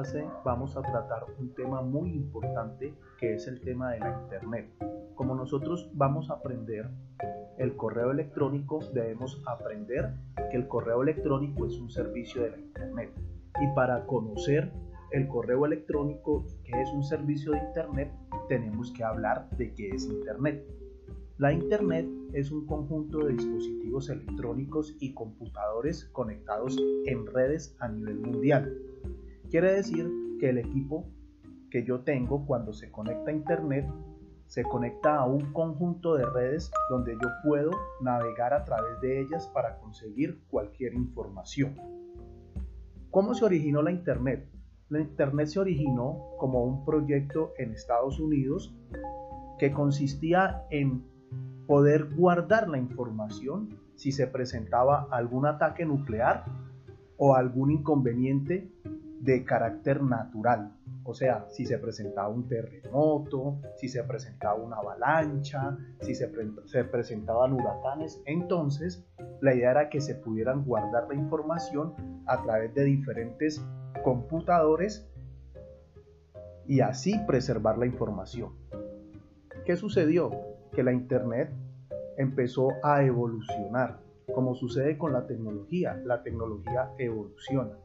clase vamos a tratar un tema muy importante que es el tema de la Internet. Como nosotros vamos a aprender el correo electrónico, debemos aprender que el correo electrónico es un servicio de la Internet. Y para conocer el correo electrónico, que es un servicio de Internet, tenemos que hablar de qué es Internet. La Internet es un conjunto de dispositivos electrónicos y computadores conectados en redes a nivel mundial. Quiere decir que el equipo que yo tengo cuando se conecta a Internet se conecta a un conjunto de redes donde yo puedo navegar a través de ellas para conseguir cualquier información. ¿Cómo se originó la Internet? La Internet se originó como un proyecto en Estados Unidos que consistía en poder guardar la información si se presentaba algún ataque nuclear o algún inconveniente de carácter natural. O sea, si se presentaba un terremoto, si se presentaba una avalancha, si se, se, presentaban huracanes, entonces la idea era que se pudieran guardar la información a través de diferentes computadores y así preservar la información. ¿Qué sucedió? que la Internet empezó a evolucionar. Como sucede con la tecnología, la tecnología evoluciona.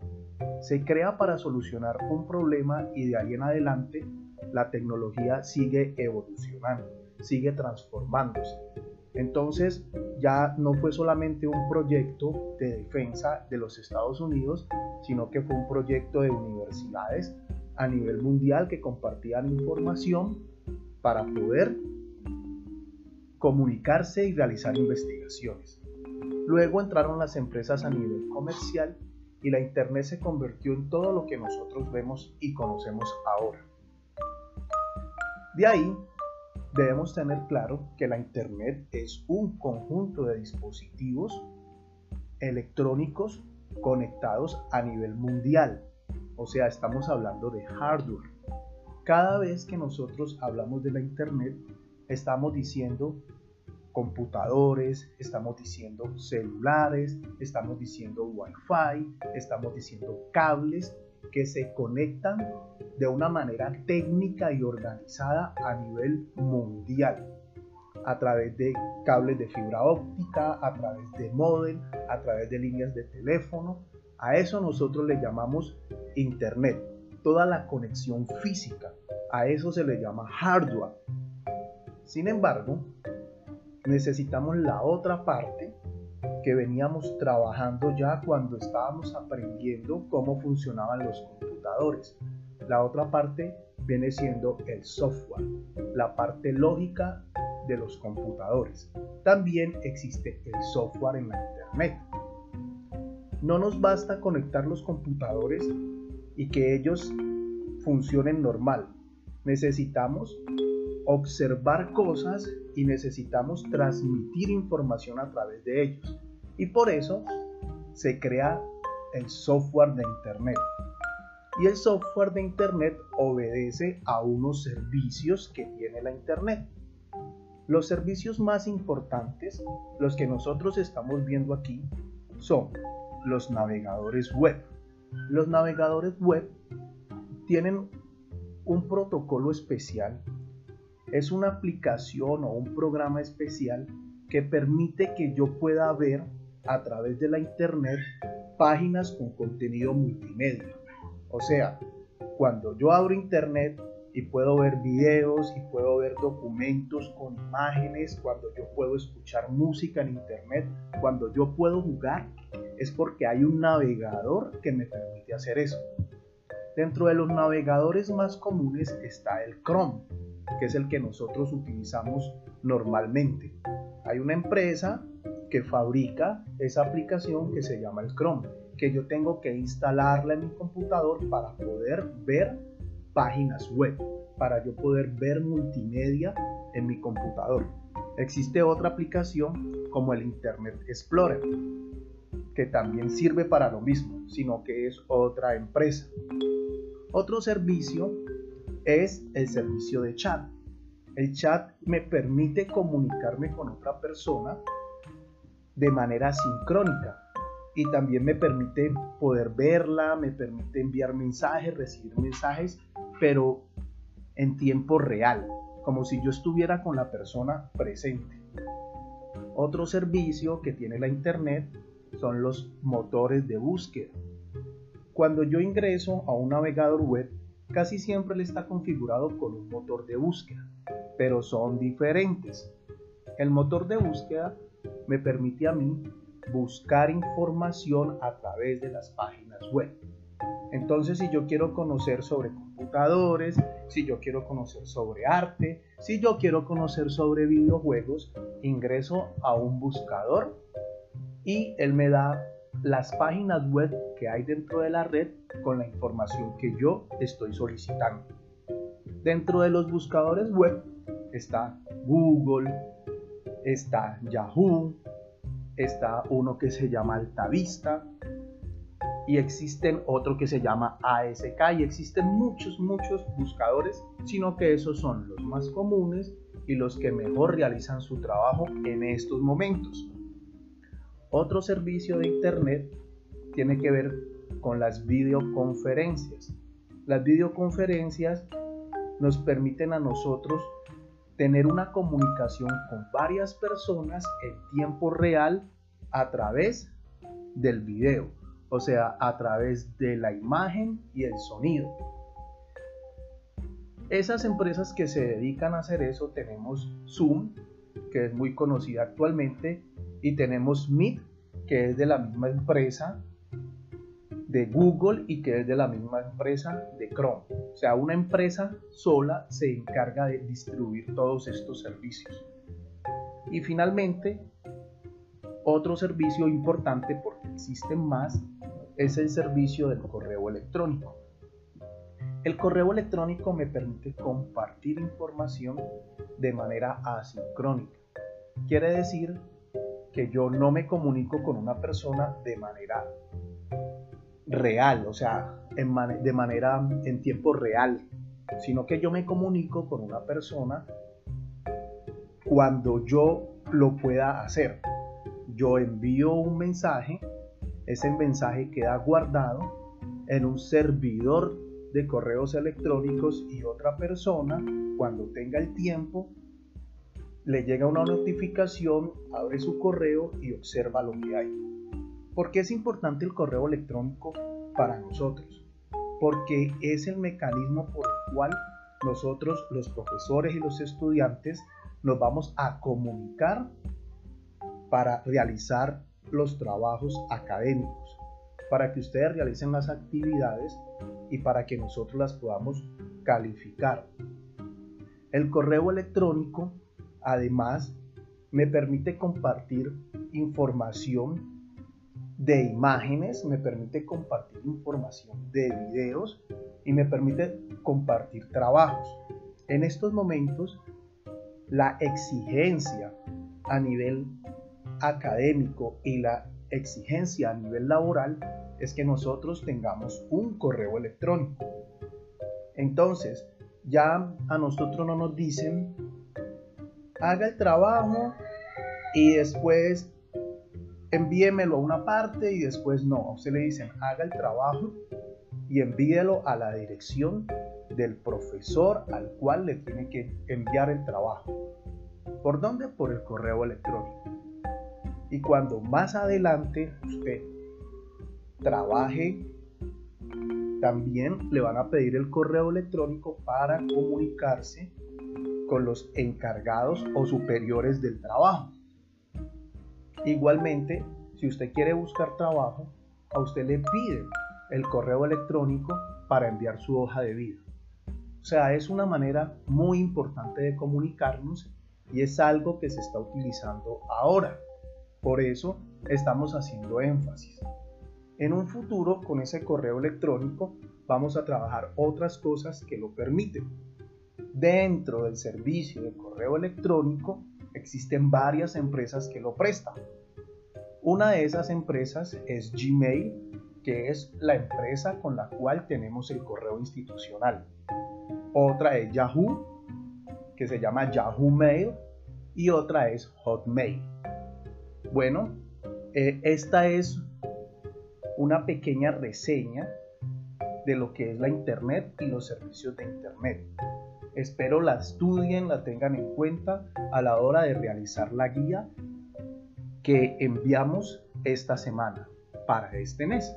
Se crea para solucionar un problema y de ahí en adelante la tecnología sigue evolucionando, sigue transformándose. Entonces ya no fue solamente un proyecto de defensa de los Estados Unidos, sino que fue un proyecto de universidades a nivel mundial que compartían información para poder comunicarse y realizar investigaciones. Luego entraron las empresas a nivel comercial y la Internet se convirtió en todo lo que nosotros vemos y conocemos ahora. De ahí debemos tener claro que la Internet es un conjunto de dispositivos electrónicos conectados a nivel mundial. O sea, estamos hablando de hardware. Cada vez que nosotros hablamos de la Internet, estamos diciendo computadores, estamos diciendo celulares, estamos diciendo wifi, estamos diciendo cables que se conectan de una manera técnica y organizada a nivel mundial a través de cables de fibra óptica, a través de modem, a través de líneas de teléfono. A eso nosotros le llamamos Internet, toda la conexión física. A eso se le llama hardware. Sin embargo, necesitamos la otra parte que veníamos trabajando ya cuando estábamos aprendiendo cómo funcionaban los computadores. La otra parte viene siendo el software, la parte lógica de los computadores. También existe el software en la Internet. No nos basta conectar los computadores y que ellos funcionen normal. Necesitamos observar cosas y necesitamos transmitir información a través de ellos. Y por eso se crea el software de Internet. Y el software de Internet obedece a unos servicios que tiene la Internet. Los servicios más importantes, los que nosotros estamos viendo aquí, son los navegadores web. Los navegadores web tienen un protocolo especial es una aplicación o un programa especial que permite que yo pueda ver a través de la internet páginas con contenido multimedia. O sea, cuando yo abro internet y puedo ver videos y puedo ver documentos con imágenes, cuando yo puedo escuchar música en internet, cuando yo puedo jugar, es porque hay un navegador que me permite hacer eso. Dentro de los navegadores más comunes está el Chrome que es el que nosotros utilizamos normalmente. Hay una empresa que fabrica esa aplicación que se llama el Chrome, que yo tengo que instalarla en mi computador para poder ver páginas web, para yo poder ver multimedia en mi computador. Existe otra aplicación como el Internet Explorer, que también sirve para lo mismo, sino que es otra empresa. Otro servicio es el servicio de chat. El chat me permite comunicarme con otra persona de manera sincrónica. y también me permite poder verla, me permite enviar mensajes, recibir mensajes, pero en tiempo real, como si yo estuviera con la persona presente. Otro servicio que tiene la Internet son los motores de búsqueda. Cuando yo ingreso a un navegador web, casi siempre le está configurado con un motor de búsqueda, pero son diferentes. El motor de búsqueda me permite a mí buscar información a través de las páginas web. Entonces, si yo quiero conocer sobre computadores, si yo quiero conocer sobre arte, si yo quiero conocer sobre videojuegos, ingreso a un buscador y él me da las páginas web que hay dentro de la red con la información que yo estoy solicitando. Dentro de los buscadores web está Google, está Yahoo, está uno que se llama Altavista y existen otro que se llama ASK y existen muchos, muchos buscadores, sino que esos son los más comunes y los que mejor realizan su trabajo en estos momentos. Otro servicio de Internet tiene que ver con las videoconferencias. Las videoconferencias nos permiten a nosotros tener una comunicación con varias personas en tiempo real a través del video, o sea, a través de la imagen y el sonido. Esas empresas que se dedican a hacer eso tenemos Zoom, que es muy conocida actualmente, y tenemos Meet, que es de la misma empresa de Google y que es de la misma empresa de Chrome. O sea, una empresa sola se encarga de distribuir todos estos servicios. Y finalmente, otro servicio importante, porque existen más, es el servicio del correo electrónico. El correo electrónico me permite compartir información de manera asincrónica. Quiere decir que yo no me comunico con una persona de manera real, o sea, de manera en tiempo real, sino que yo me comunico con una persona cuando yo lo pueda hacer. Yo envío un mensaje, ese mensaje queda guardado en un servidor de correos electrónicos y otra persona, cuando tenga el tiempo, le llega una notificación, abre su correo y observa lo que hay. ¿Por qué es importante el correo electrónico para nosotros? Porque es el mecanismo por el cual nosotros, los profesores y los estudiantes, nos vamos a comunicar para realizar los trabajos académicos, para que ustedes realicen las actividades y para que nosotros las podamos calificar. El correo electrónico Además, me permite compartir información de imágenes, me permite compartir información de videos y me permite compartir trabajos. En estos momentos, la exigencia a nivel académico y la exigencia a nivel laboral es que nosotros tengamos un correo electrónico. Entonces, ya a nosotros no nos dicen haga el trabajo y después envíemelo a una parte y después no. A usted le dicen haga el trabajo y envíelo a la dirección del profesor al cual le tiene que enviar el trabajo. ¿Por dónde? Por el correo electrónico. Y cuando más adelante usted trabaje, también le van a pedir el correo electrónico para comunicarse con los encargados o superiores del trabajo. Igualmente, si usted quiere buscar trabajo, a usted le piden el correo electrónico para enviar su hoja de vida. O sea, es una manera muy importante de comunicarnos y es algo que se está utilizando ahora. Por eso estamos haciendo énfasis. En un futuro, con ese correo electrónico, vamos a trabajar otras cosas que lo permiten. Dentro del servicio de correo electrónico existen varias empresas que lo prestan. Una de esas empresas es Gmail, que es la empresa con la cual tenemos el correo institucional. Otra es Yahoo, que se llama Yahoo Mail, y otra es Hotmail. Bueno, eh, esta es una pequeña reseña de lo que es la Internet y los servicios de Internet. Espero la estudien, la tengan en cuenta a la hora de realizar la guía que enviamos esta semana para este mes.